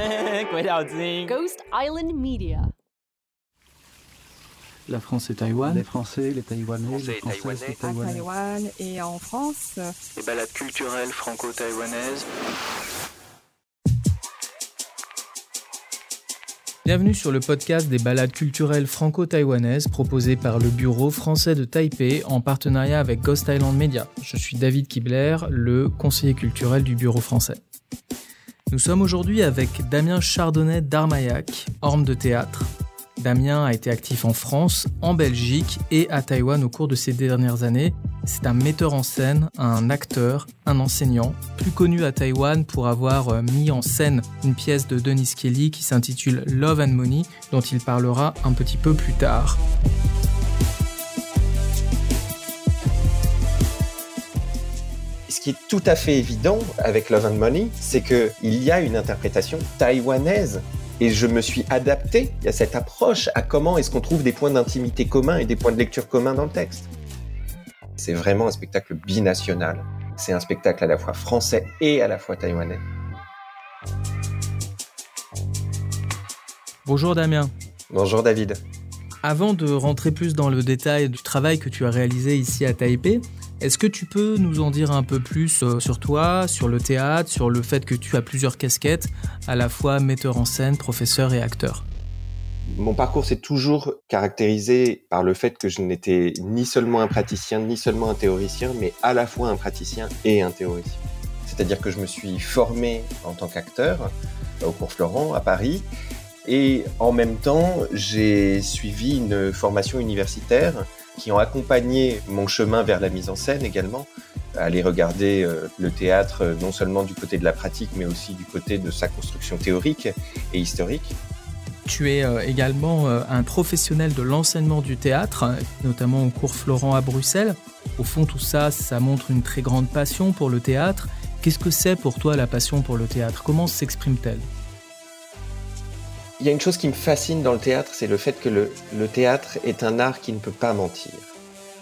Ghost Island Media. La France et Taïwan. Les Français, les Taïwanais, Français les et Françaises, les à Taïwanais. Taïwan et en France. Les balades culturelles franco-taïwanaises. Bienvenue sur le podcast des balades culturelles franco-taïwanaises proposé par le Bureau français de Taipei en partenariat avec Ghost Island Media. Je suis David Kibler, le conseiller culturel du Bureau français. Nous sommes aujourd'hui avec Damien Chardonnay d'Armaillac, orme de théâtre. Damien a été actif en France, en Belgique et à Taïwan au cours de ces dernières années. C'est un metteur en scène, un acteur, un enseignant, plus connu à Taïwan pour avoir euh, mis en scène une pièce de Denis Kelly qui s'intitule Love and Money, dont il parlera un petit peu plus tard. Ce qui est tout à fait évident avec Love and Money, c'est qu'il y a une interprétation taïwanaise. Et je me suis adapté à cette approche, à comment est-ce qu'on trouve des points d'intimité communs et des points de lecture communs dans le texte. C'est vraiment un spectacle binational. C'est un spectacle à la fois français et à la fois taïwanais. Bonjour Damien. Bonjour David. Avant de rentrer plus dans le détail du travail que tu as réalisé ici à Taipei, est-ce que tu peux nous en dire un peu plus euh, sur toi, sur le théâtre, sur le fait que tu as plusieurs casquettes, à la fois metteur en scène, professeur et acteur? Mon parcours s'est toujours caractérisé par le fait que je n'étais ni seulement un praticien, ni seulement un théoricien, mais à la fois un praticien et un théoricien. C'est-à-dire que je me suis formé en tant qu'acteur au cours Florent à Paris, et en même temps, j'ai suivi une formation universitaire qui ont accompagné mon chemin vers la mise en scène également, aller regarder euh, le théâtre euh, non seulement du côté de la pratique, mais aussi du côté de sa construction théorique et historique. Tu es euh, également un professionnel de l'enseignement du théâtre, notamment au cours Florent à Bruxelles. Au fond, tout ça, ça montre une très grande passion pour le théâtre. Qu'est-ce que c'est pour toi la passion pour le théâtre? Comment s'exprime-t-elle? Il y a une chose qui me fascine dans le théâtre, c'est le fait que le, théâtre est un art qui ne peut pas mentir.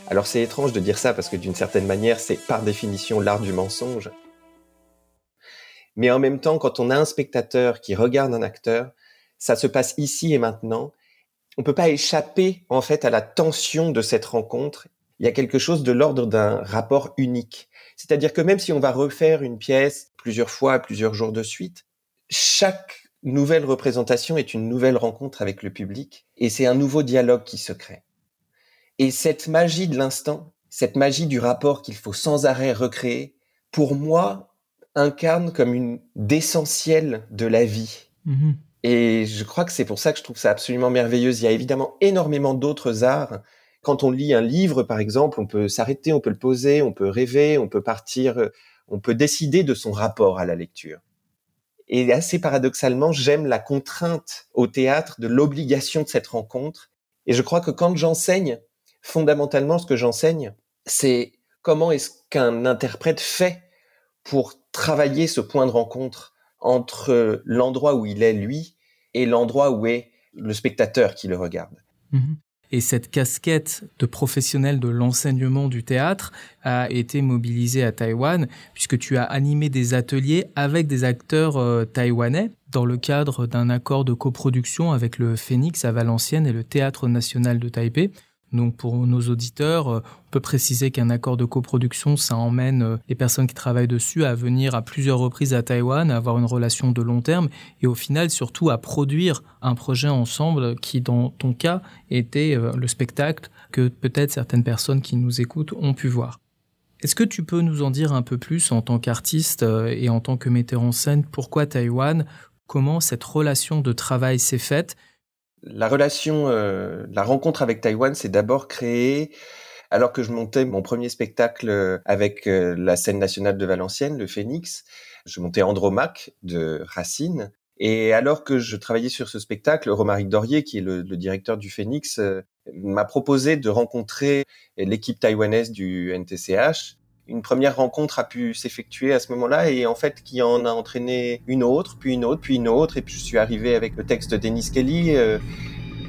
Alors c'est étrange de dire ça parce que d'une certaine manière, c'est par définition l'art du mensonge. Mais en même temps, quand on a un spectateur qui regarde un acteur, ça se passe ici et maintenant. On peut pas échapper en fait à la tension de cette rencontre. Il y a quelque chose de l'ordre d'un rapport unique. C'est-à-dire que même si on va refaire une pièce plusieurs fois, plusieurs jours de suite, chaque nouvelle représentation est une nouvelle rencontre avec le public et c'est un nouveau dialogue qui se crée. Et cette magie de l'instant, cette magie du rapport qu'il faut sans arrêt recréer, pour moi, incarne comme une d'essentiel de la vie. Mhm. Et je crois que c'est pour ça que je trouve ça absolument merveilleux. Il y a évidemment énormément d'autres arts. Quand on lit un livre, par exemple, on peut s'arrêter, on peut le poser, on peut rêver, on peut partir, euh, on peut décider de son rapport à la lecture. Et assez paradoxalement, j'aime la contrainte au théâtre de l'obligation de cette rencontre. Et je crois que quand j'enseigne, fondamentalement, ce que j'enseigne, c'est comment est-ce qu'un interprète fait pour travailler ce point de rencontre entre l'endroit où il est lui et l'endroit où est le spectateur qui le regarde. Mhm. Et cette casquette de professionnel de l'enseignement du théâtre a été mobilisée à Taïwan, puisque tu as animé des ateliers avec des acteurs euh, taïwanais dans le cadre d'un accord de coproduction avec le Phoenix à Valenciennes et le Théâtre national de Taipei. Donc pour nos auditeurs, euh, on peut préciser qu'un accord de coproduction, ça emmène euh, les personnes qui travaillent dessus à venir à plusieurs reprises à Taïwan, à avoir une relation de long terme et au final surtout à produire un projet ensemble qui dans ton cas était euh, le spectacle que peut-être certaines personnes qui nous écoutent ont pu voir. Est-ce que tu peux nous en dire un peu plus en tant qu'artiste et en tant que metteur en scène? Pourquoi Taïwan? Comment cette relation de travail s'est faite? La relation, euh, la rencontre avec Taïwan s'est d'abord créée alors que je montais mon premier spectacle euh, avec euh, la scène nationale de Valenciennes, le Phoenix. Je montais Andromaque de Racine. Et alors que je travaillais sur ce spectacle, Romaric Dorier, qui est le, directeur du Phoenix, euh, m'a proposé de rencontrer l'équipe taïwanaise du NTCH. Une première rencontre a pu s'effectuer à ce moment-là et en fait qui en a entraîné une autre, puis une autre, puis une autre. Et puis je suis arrivé avec le texte de Dennis Kelly, euh,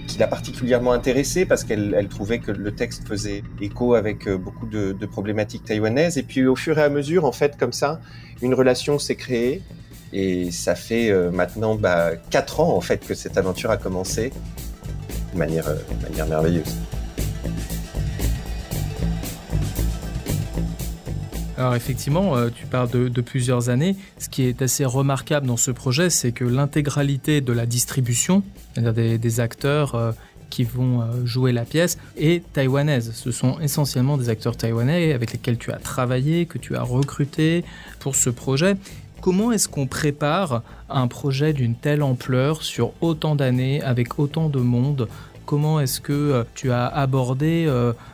qui l'a particulièrement intéressé parce qu'elle elle trouvait que le texte faisait écho avec euh, beaucoup de, de problématiques taïwanaises. Et puis au fur et à mesure, en fait, comme ça, une relation s'est créée. Et ça fait euh, maintenant bah, 4 ans en fait que cette aventure a commencé de manière, euh, de manière merveilleuse. Alors effectivement, euh, tu parles de, plusieurs années. Ce qui est assez remarquable dans ce projet, c'est que l'intégralité de la distribution, c'est-à-dire des, des, acteurs euh, qui vont euh, jouer la pièce, est taïwanaise. Ce sont essentiellement des acteurs taïwanais avec lesquels tu as travaillé, que tu as recruté pour ce projet. Comment est-ce qu'on prépare un projet d'une telle ampleur sur autant d'années, avec autant de monde? Comment est-ce que tu as abordé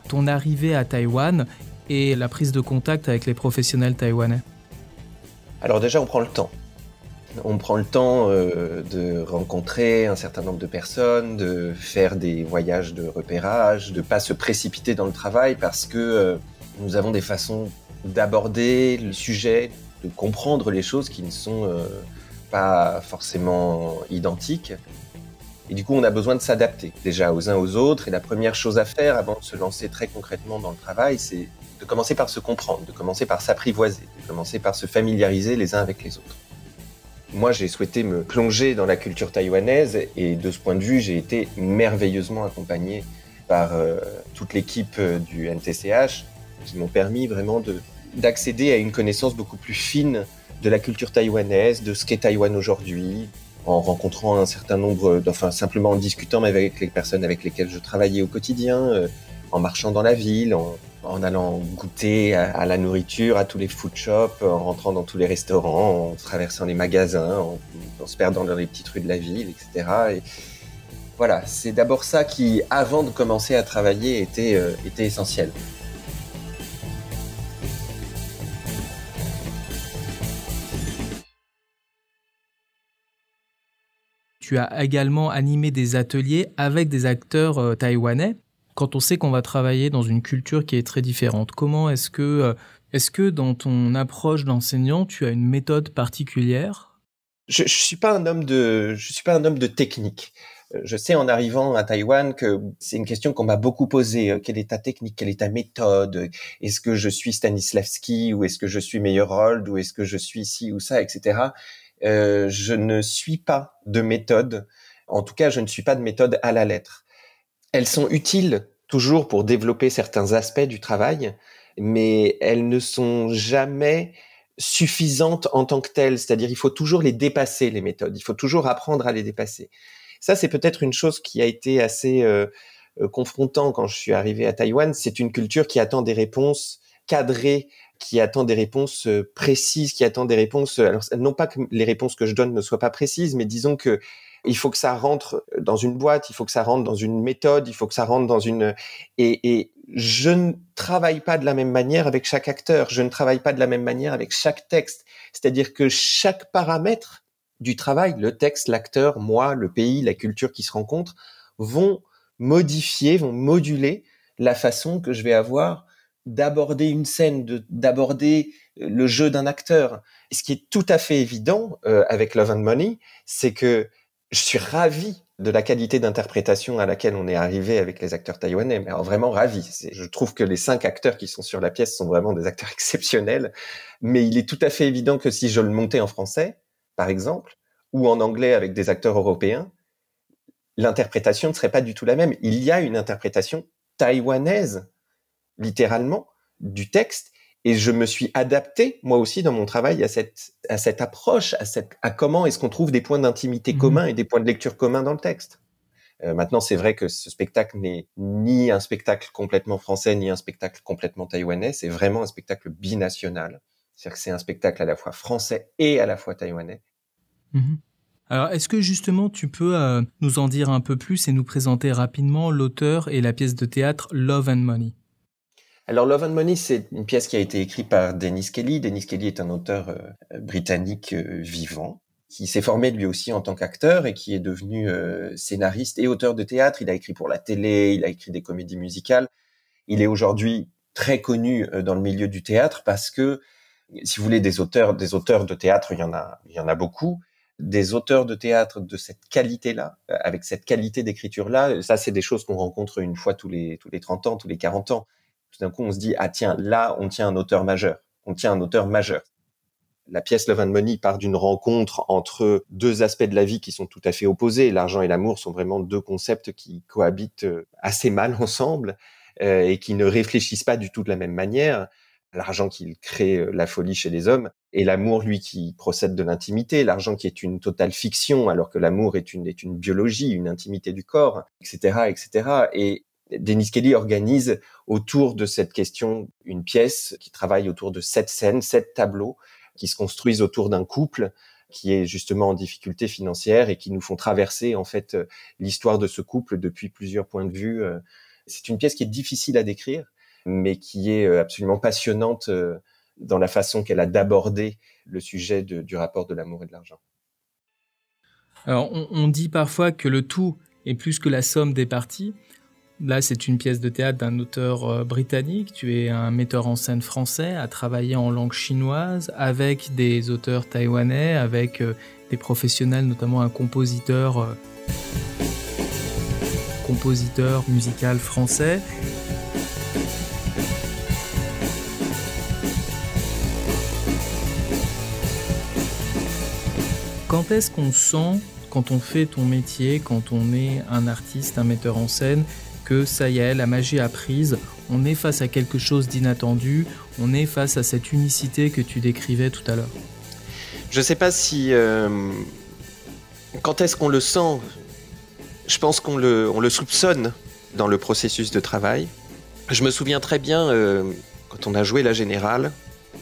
ton arrivée à Taïwan et la prise de contact avec les professionnels taïwanais Alors déjà, on prend le temps. On prend le temps euh, de rencontrer un certain nombre de personnes, de faire des voyages de repérage, de pas se précipiter dans le travail parce que euh, nous avons des façons d'aborder le sujet, de comprendre les choses qui ne sont euh, pas forcément identiques. Et du coup, on a besoin de s'adapter déjà aux uns aux autres. Et la première chose à faire avant de se lancer très concrètement dans le travail, c'est de commencer par se comprendre, de commencer par s'apprivoiser, de commencer par se familiariser les uns avec les autres. Moi, j'ai souhaité me plonger dans la culture taïwanaise et de ce point de vue, j'ai été merveilleusement accompagné par euh, toute l'équipe euh, du NTCH qui m'ont permis vraiment de, d'accéder à une connaissance beaucoup plus fine de la culture taïwanaise, de ce qu'est Taïwan aujourd'hui, en rencontrant un certain nombre, enfin simplement en discutant avec les personnes avec lesquelles je travaillais au quotidien, euh, en marchant dans la ville, en, allant goûter à, la nourriture, à tous les food shops, en rentrant dans tous les restaurants, en traversant les magasins, en, se perdant dans les petites rues de la ville, etc. Et voilà, c'est d'abord ça qui, avant de commencer à travailler, était, euh, était essentiel. Tu as également animé des ateliers avec des acteurs euh, taïwanais. Quand on sait qu'on va travailler dans une culture qui est très différente, comment est-ce que, euh, est-ce que dans ton approche d'enseignant, tu as une méthode particulière? Je ne suis pas un homme de, je suis pas un homme de technique. Euh, Je sais en arrivant à Taïwan que c'est une question qu'on m'a beaucoup posée. Quelle est ta technique Quelle est ta méthode? Est-ce que je suis Stanislavski ou est-ce que je suis Meyerhold ou est-ce que je suis ci ou ça, etc. Euh, je ne suis pas de méthode. En tout cas, je ne suis pas de méthode à la lettre. Elles sont utiles toujours pour développer certains aspects du travail, mais elles ne sont jamais suffisantes en tant que telles. C'est-à-dire, il faut toujours les dépasser, les méthodes. Il faut toujours apprendre à les dépasser. Ça, c'est peut-être une chose qui a été assez euh, confrontant quand je suis arrivé à Taïwan. C'est une culture qui attend des réponses cadrées qui attend des réponses précises, qui attend des réponses. Alors non pas que les réponses que je donne ne soient pas précises, mais disons que il faut que ça rentre dans une boîte, il faut que ça rentre dans une méthode, il faut que ça rentre dans une et, et je ne travaille pas de la même manière avec chaque acteur, je ne travaille pas de la même manière avec chaque texte. C'est-à-dire que chaque paramètre du travail, le texte, l'acteur, moi, le pays, la culture qui se rencontrent, vont modifier, vont moduler la façon que je vais avoir d'aborder une scène, d'aborder le jeu d'un acteur. Ce qui est tout à fait évident euh, avec Love and Money, c'est que je suis ravi de la qualité d'interprétation à laquelle on est arrivé avec les acteurs taïwanais, mais alors vraiment ravi. Je trouve que les cinq acteurs qui sont sur la pièce sont vraiment des acteurs exceptionnels, mais il est tout à fait évident que si je le montais en français, par exemple, ou en anglais avec des acteurs européens, l'interprétation ne serait pas du tout la même. Il y a une interprétation taïwanaise littéralement du texte et je me suis adapté moi aussi dans mon travail à cette à cette approche à cette à comment est-ce qu'on trouve des points d'intimité mmh. communs et des points de lecture communs dans le texte euh, maintenant c'est vrai que ce spectacle n'est ni un spectacle complètement français ni un spectacle complètement taïwanais c'est vraiment un spectacle binational c'est-à-dire que c'est un spectacle à la fois français et à la fois taïwanais mmh. Alors, est-ce que justement tu peux euh, nous en dire un peu plus et nous présenter rapidement l'auteur et la pièce de théâtre Love and Money? Alors Love and Money, c'est une pièce qui a été écrite par Dennis Kelly. Dennis Kelly est un auteur euh, britannique euh, vivant qui s'est formé lui aussi en tant qu'acteur et qui est devenu euh, scénariste et auteur de théâtre. Il a écrit pour la télé, il a écrit des comédies musicales. Il est aujourd'hui très connu dans le milieu du théâtre parce que, si vous voulez, des auteurs, des auteurs de théâtre, il y en a, il y en a beaucoup. Des auteurs de théâtre de cette qualité-là, avec cette qualité d'écriture-là, ça, c'est des choses qu'on rencontre une fois tous les, tous les 30 ans, tous les 40 ans tout d'un coup, on se dit, ah tiens, là, on tient un auteur majeur. On tient un auteur majeur. La pièce Love and Money part d'une rencontre entre deux aspects de la vie qui sont tout à fait opposés. L'argent et l'amour sont vraiment deux concepts qui cohabitent euh, assez mal ensemble euh, et qui ne réfléchissent pas du tout de la même manière. L'argent qui crée euh, la folie chez les hommes et l'amour, lui, qui procède de l'intimité. L'argent qui est une totale fiction alors que l'amour est une, est une biologie, une intimité du corps, etc., etc. Et Dennis Kelly organise autour de cette question une pièce qui travaille autour de sept scènes, sept tableaux qui se construisent autour d'un couple qui est justement en difficulté financière et qui nous font traverser en fait euh, l'histoire de ce couple depuis plusieurs points de vue. Euh. C'est une pièce qui est difficile à décrire, mais qui est euh, absolument passionnante dans la façon qu'elle a d'aborder le sujet du rapport de l'amour et de l'argent. Alors, on, dit parfois que le tout est plus que la somme des parties. Là, c'est une pièce de théâtre d'un auteur euh, britannique. Tu es un metteur en scène français, à travailler en langue chinoise avec des auteurs taïwanais, avec euh, des professionnels, notamment un compositeur, euh, compositeur musical français. Quand est-ce qu'on sent, quand on fait ton métier, quand on est un artiste, un metteur en scène, que ça y est, la magie a prise, on est face à quelque chose d'inattendu, on est face à cette unicité que tu décrivais tout à l'heure. Je ne sais pas si... Euh, quand est-ce qu'on le sent Je pense qu'on le, on le soupçonne dans le processus de travail. Je me souviens très bien, euh, quand on a joué la générale,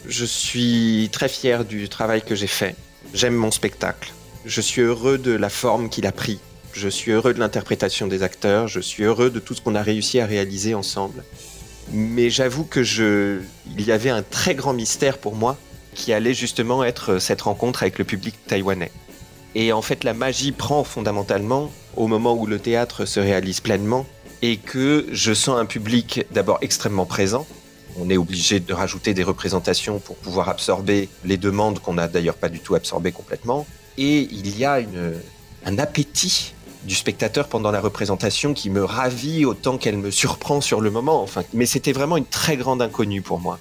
je suis très fier du travail que j'ai fait. J'aime mon spectacle. Je suis heureux de la forme qu'il a pris. Je suis heureux de l'interprétation des acteurs, je suis heureux de tout ce qu'on a réussi à réaliser ensemble. Mais j'avoue que je, il y avait un très grand mystère pour moi qui allait justement être cette rencontre avec le public taïwanais. Et en fait, la magie prend fondamentalement au moment où le théâtre se réalise pleinement et que je sens un public d'abord extrêmement présent. On est obligé de rajouter des représentations pour pouvoir absorber les demandes qu'on n'a d'ailleurs pas du tout absorbées complètement. Et il y a une, un appétit du spectateur pendant la représentation qui me ravit autant qu'elle me surprend sur le moment. Enfin, mais c'était vraiment une très grande inconnue pour moi.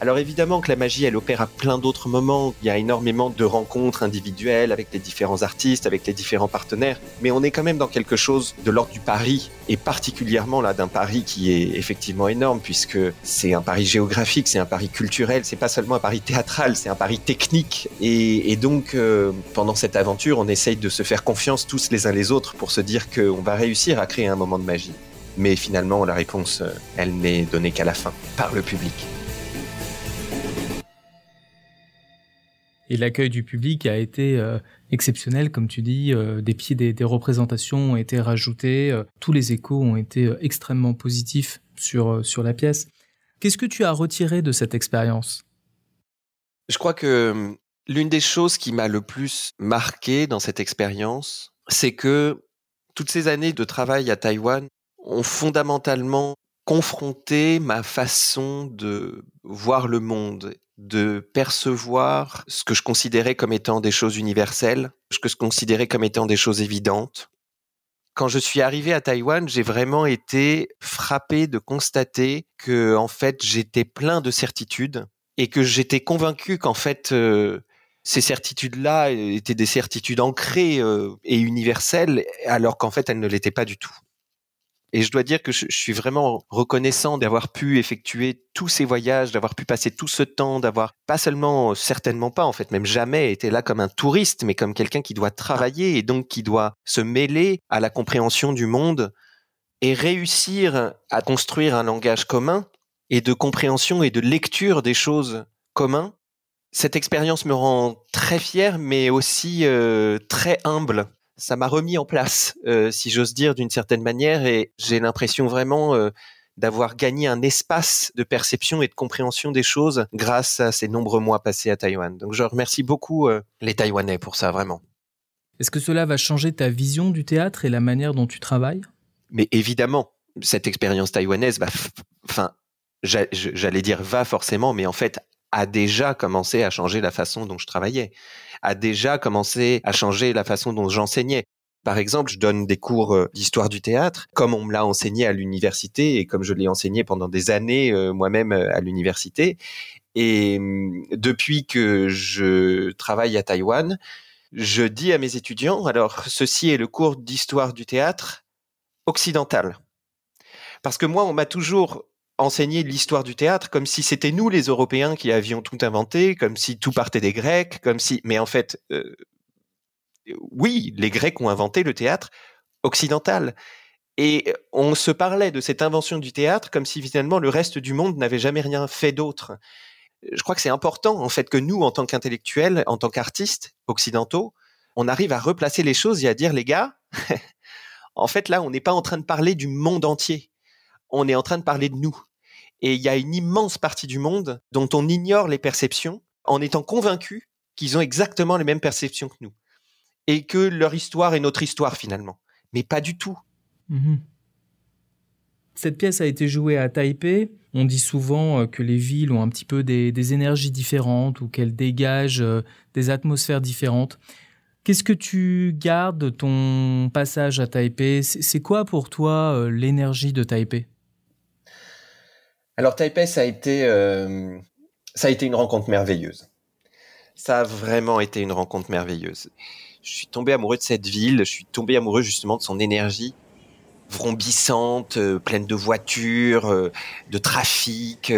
Alors évidemment que la magie, elle opère à plein d'autres moments. Il y a énormément de rencontres individuelles avec les différents artistes, avec les différents partenaires. Mais on est quand même dans quelque chose de l'ordre du pari, et particulièrement là d'un pari qui est effectivement énorme, puisque c'est un pari géographique, c'est un pari culturel, c'est pas seulement un pari théâtral, c'est un pari technique. Et, donc euh, pendant cette aventure, on essaye de se faire confiance tous les uns les autres pour se dire qu'on va réussir à créer un moment de magie. Mais finalement, la réponse, euh, elle n'est donnée qu'à la fin, par le public. Et l'accueil du public a été euh, exceptionnel, comme tu dis. Euh, des pieds des, représentations ont été rajoutés. Euh, tous les échos ont été extrêmement positifs sur, sur la pièce. Qu'est-ce que tu as retiré de cette expérience? Je crois que l'une des choses qui m'a le plus marqué dans cette expérience, c'est que toutes ces années de travail à Taïwan ont fondamentalement confronté ma façon de voir le monde de percevoir ce que je considérais comme étant des choses universelles, ce que je considérais comme étant des choses évidentes. Quand je suis arrivé à Taïwan, j'ai vraiment été frappé de constater que, en fait, j'étais plein de certitudes et que j'étais convaincu qu'en fait, euh, ces certitudes-là étaient des certitudes ancrées euh, et universelles, alors qu'en fait, elles ne l'étaient pas du tout. Et je dois dire que je, suis vraiment reconnaissant d'avoir pu effectuer tous ces voyages, d'avoir pu passer tout ce temps, d'avoir pas seulement, certainement pas, en fait, même jamais été là comme un touriste, mais comme quelqu'un qui doit travailler et donc qui doit se mêler à la compréhension du monde et réussir à construire un langage commun et de compréhension et de lecture des choses communs. Cette expérience me rend très fier, mais aussi euh, très humble ça m'a remis en place, euh, si j'ose dire, d'une certaine manière, et j'ai l'impression vraiment euh, d'avoir gagné un espace de perception et de compréhension des choses grâce à ces nombreux mois passés à Taïwan. Donc je remercie beaucoup euh, les Taïwanais pour ça, vraiment. Est-ce que cela va changer ta vision du théâtre et la manière dont tu travailles? Mais évidemment, cette expérience taïwanaise enfin, j'allais dire va forcément, mais en fait a déjà commencé à changer la façon dont je travaillais a déjà commencé à changer la façon dont j'enseignais. Par exemple, je donne des cours euh, d'histoire du théâtre, comme on me l'a enseigné à l'université et comme je l'ai enseigné pendant des années euh, moi-même euh, à l'université. Et hum, depuis que je travaille à Taïwan, je dis à mes étudiants, alors ceci est le cours d'histoire du théâtre occidental. Parce que moi, on m'a toujours enseigné l'histoire du théâtre comme si c'était nous les Européens qui avions tout inventé, comme si tout partait des Grecs, comme si. Mais en fait, euh, oui, les Grecs ont inventé le théâtre occidental. Et on se parlait de cette invention du théâtre comme si finalement le reste du monde n'avait jamais rien fait d'autre. Je crois que c'est important en fait que nous, en tant qu'intellectuels, en tant qu'artistes occidentaux, on arrive à replacer les choses et à dire les gars, en fait là, on n'est pas en train de parler du monde entier, on est en train de parler de nous. Et il y a une immense partie du monde dont on ignore les perceptions en étant convaincu qu'ils ont exactement les mêmes perceptions que nous. Et que leur histoire est notre histoire finalement. Mais pas du tout. Mhm. Cette pièce a été jouée à Taipei. On dit souvent euh, que les villes ont un petit peu des, énergies différentes ou qu'elles dégagent euh, des atmosphères différentes. Qu'est-ce que tu gardes de ton passage à Taipei? C'est quoi pour toi euh, l'énergie de Taipei? Alors Taipei, ça a été, euh, ça a été une rencontre merveilleuse. Ça a vraiment été une rencontre merveilleuse. Je suis tombé amoureux de cette ville. Je suis tombé amoureux justement de son énergie vrombissante, euh, pleine de voitures, euh, de trafic,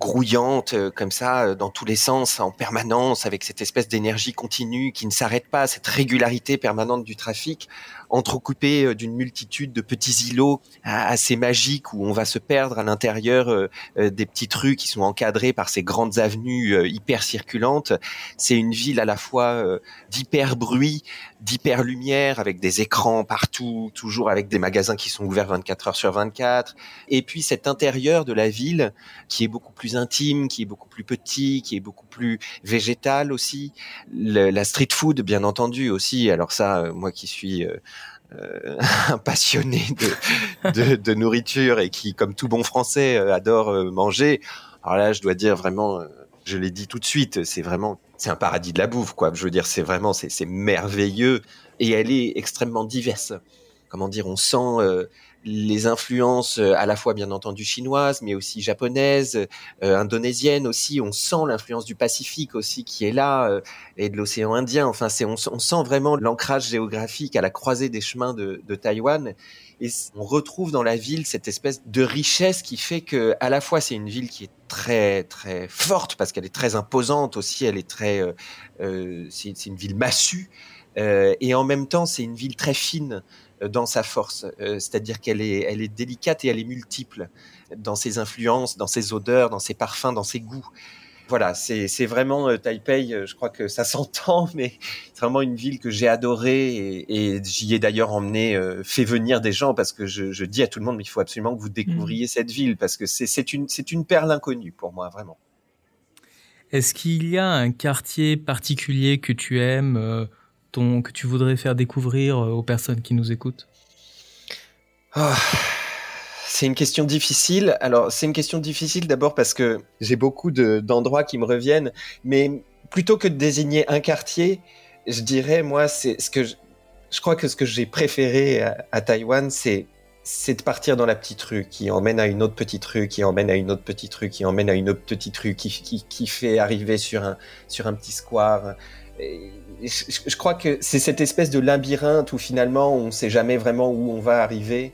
grouillante comme ça dans tous les sens en permanence avec cette espèce d'énergie continue qui ne s'arrête pas, cette régularité permanente du trafic entrecoupé euh, d'une multitude de petits îlots assez magiques où on va se perdre à l'intérieur euh, euh, des petites rues qui sont encadrées par ces grandes avenues hyper circulantes. C'est une ville à la fois d'hyper bruit, d'hyper lumière avec des écrans partout, toujours avec des magasins qui sont ouverts 24 heures sur 24. Et puis cet intérieur de la ville qui est beaucoup plus intime, qui est beaucoup plus petit, qui est beaucoup plus végétal aussi. la street food, bien entendu aussi. Alors ça, moi qui suis euh, un passionné de, de, nourriture et qui, comme tout bon Français, euh, adore euh, manger. Alors là, je dois dire vraiment, je l'ai dit tout de suite, c'est vraiment, c'est un paradis de la bouffe, quoi. Je veux dire, c'est vraiment, c'est merveilleux et elle est extrêmement diverse. Comment dire, on sent les influences euh, à la fois bien entendu chinoises, mais aussi japonaises, euh, indonésiennes aussi. On sent l'influence du Pacifique aussi qui est là euh, et de l'océan Indien. Enfin, c'est on, sent vraiment l'ancrage géographique à la croisée des chemins de, de Taïwan. Et on retrouve dans la ville cette espèce de richesse qui fait que à la fois c'est une ville qui est très très forte parce qu'elle est très imposante aussi. Elle est très euh, c'est une ville massue. et en même temps, c'est une ville très fine dans sa force, euh, c'est-à-dire qu'elle est, elle est délicate et elle est multiple dans ses influences, dans ses odeurs, dans ses parfums, dans ses goûts. Voilà, c'est vraiment euh, Taipei, euh, je crois que ça s'entend, mais c'est vraiment une ville que j'ai adorée et, j'y ai d'ailleurs emmené, fait venir des gens parce que je, dis à tout le monde, mais il faut absolument que vous découvriez mmh. cette ville parce que c'est une, une perle inconnue pour moi, vraiment. Est-ce qu'il y a un quartier particulier que tu aimes que tu voudrais faire découvrir euh, aux personnes qui nous écoutent? Ah, C'est une question difficile. Alors, c'est une question difficile d'abord parce que j'ai beaucoup d'endroits qui me reviennent, mais plutôt que de désigner un quartier, je dirais, moi, c'est ce que je, crois que ce que j'ai préféré à, Taïwan, c'est de partir dans la petite rue qui emmène à une autre petite rue, qui emmène à une autre petite rue, qui emmène à une autre petite rue, qui, fait arriver sur un, sur un petit square. Je, crois que c'est cette espèce de labyrinthe où finalement on ne sait jamais vraiment où on va arriver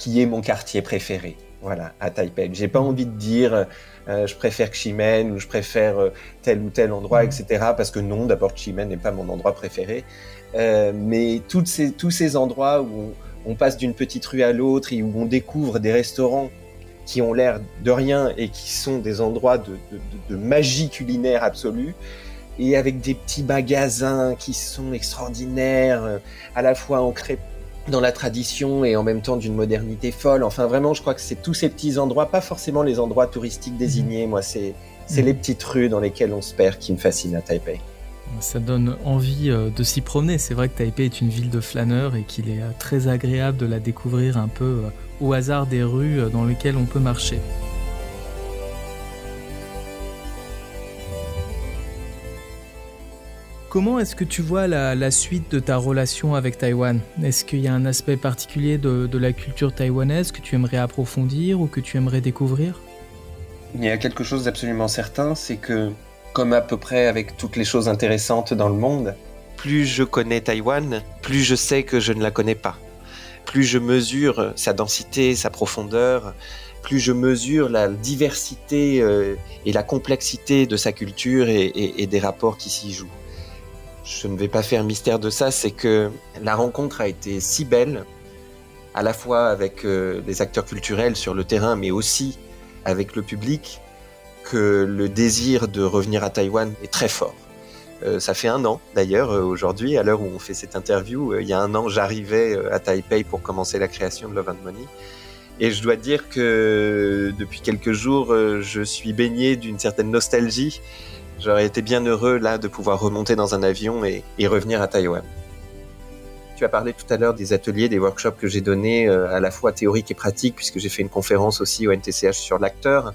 qui est mon quartier préféré. Voilà, à Taipei. J'ai pas envie de dire euh, je préfère Ximen ou je préfère euh, tel ou tel endroit, etc. Parce que non, d'abord Ximen n'est pas mon endroit préféré. Euh, mais toutes ces, tous ces endroits où on, passe d'une petite rue à l'autre et où on découvre des restaurants qui ont l'air de rien et qui sont des endroits de, de, de magie culinaire absolue, et avec des petits magasins qui sont extraordinaires, à la fois ancrés dans la tradition et en même temps d'une modernité folle. Enfin, vraiment, je crois que c'est tous ces petits endroits, pas forcément les endroits touristiques désignés. Moi, c'est c'est les petites rues dans lesquelles on se perd qui me fascinent à Taipei. Ça donne envie euh, de s'y promener. C'est vrai que Taipei est une ville de flâneurs et qu'il est euh, très agréable de la découvrir un peu au hasard des rues dans lesquelles on peut marcher. Comment est-ce que tu vois la, suite de ta relation avec Taïwan? Est-ce qu'il y a un aspect particulier de, la culture taïwanaise que tu aimerais approfondir ou que tu aimerais découvrir? Il y a quelque chose d'absolument certain, c'est que, comme à peu près avec toutes les choses intéressantes dans le monde, plus je connais Taïwan, plus je sais que je ne la connais pas. Plus je mesure sa densité, sa profondeur, plus je mesure la diversité euh, et la complexité de sa culture et, des rapports qui s'y jouent. Je ne vais pas faire mystère de ça, c'est que la rencontre a été si belle, à la fois avec euh, les acteurs culturels sur le terrain, mais aussi avec le public, que le désir de revenir à Taïwan est très fort. Euh, ça fait un an d'ailleurs aujourd'hui, à l'heure où on fait cette interview, il y a un an j'arrivais à Taipei pour commencer la création de Love and Money. Et je dois dire que depuis quelques jours, euh, je suis baigné d'une certaine nostalgie. J'aurais été bien heureux là de pouvoir remonter dans un avion et, revenir à Taïwan. Tu as parlé tout à l'heure des ateliers, des workshops que j'ai donnés, euh, à la fois théoriques et pratiques, puisque j'ai fait une conférence aussi au NTCH sur l'acteur.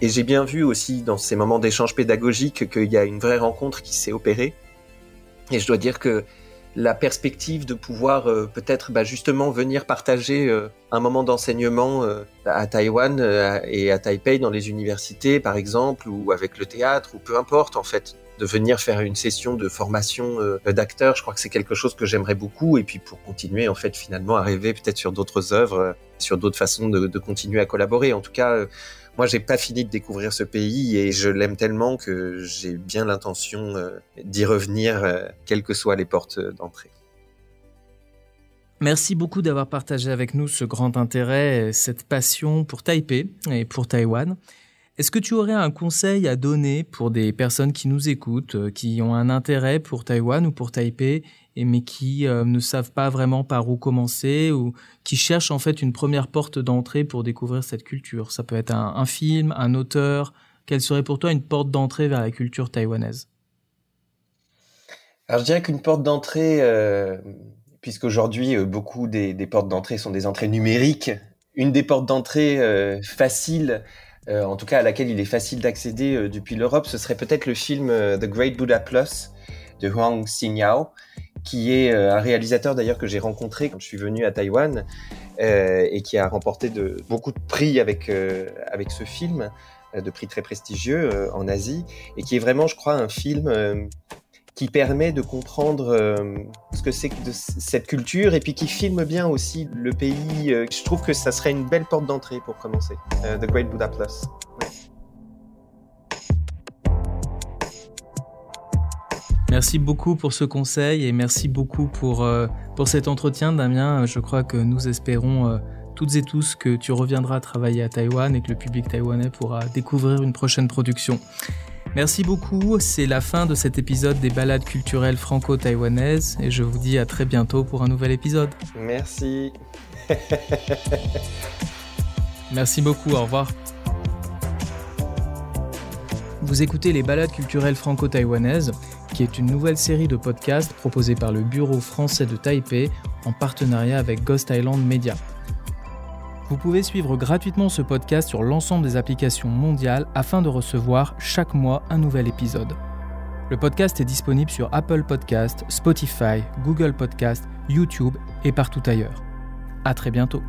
Et j'ai bien vu aussi dans ces moments d'échange pédagogique qu'il y a une vraie rencontre qui s'est opérée. Et je dois dire que la perspective de pouvoir euh, peut-être bah, justement venir partager euh, un moment d'enseignement euh, à Taïwan et à Taipei dans les universités par exemple ou avec le théâtre ou peu importe en fait. De venir faire une session de formation d'acteurs je crois que c'est quelque chose que j'aimerais beaucoup et puis pour continuer en fait finalement à rêver peut-être sur d'autres œuvres sur d'autres façons de, de, continuer à collaborer. En tout cas moi, j'ai pas fini de découvrir ce pays et je l'aime tellement que j'ai bien l'intention euh, d'y revenir, euh, quelles que soient les portes d'entrée. Merci beaucoup d'avoir partagé avec nous ce grand intérêt, cette passion pour Taipei et pour Taïwan. Est-ce que tu aurais un conseil à donner pour des personnes qui nous écoutent, euh, qui ont un intérêt pour Taïwan ou pour Taipei mais qui euh, ne savent pas vraiment par où commencer ou qui cherchent en fait une première porte d'entrée pour découvrir cette culture? Ça peut être un, film, un auteur. Quelle serait pour toi une porte d'entrée vers la culture taïwanaise? Alors je dirais qu'une porte d'entrée, euh, puisqu'aujourd'hui euh, beaucoup des, portes d'entrée sont des entrées numériques, une des portes d'entrée euh, en tout cas à laquelle il est facile d'accéder depuis l'Europe, ce serait peut-être le film The Great Buddha Plus de Huang Xingyao, qui est euh, un réalisateur d'ailleurs que j'ai rencontré quand je suis venu à Taïwan euh, et qui a remporté de, beaucoup de prix avec, euh, avec ce film, de prix très prestigieux en Asie, et qui est vraiment, je crois, un film qui permet de comprendre ce que c'est que cette culture et puis qui filme bien aussi le pays. je trouve que ça serait une belle porte d'entrée pour commencer. The Great Buddha Plus. Merci beaucoup pour ce conseil et merci beaucoup pour, euh, pour cet entretien, Damien. Je crois que nous espérons euh, toutes et tous que tu reviendras travailler à Taïwan et que le public taïwanais pourra découvrir une prochaine production. Merci beaucoup, c'est la fin de cet épisode des balades culturelles franco-taïwanaises et je vous dis à très bientôt pour un nouvel épisode. Merci. Merci beaucoup, au revoir. Vous écoutez les balades culturelles franco-taïwanaises qui est une nouvelle série de podcasts proposée par le Bureau français de Taipei en partenariat avec Ghost Island Media. Vous pouvez suivre gratuitement ce podcast sur l'ensemble des applications mondiales afin de recevoir chaque mois un nouvel épisode. Le podcast est disponible sur Apple Podcast, Spotify, Google Podcast, YouTube et partout ailleurs. À très bientôt.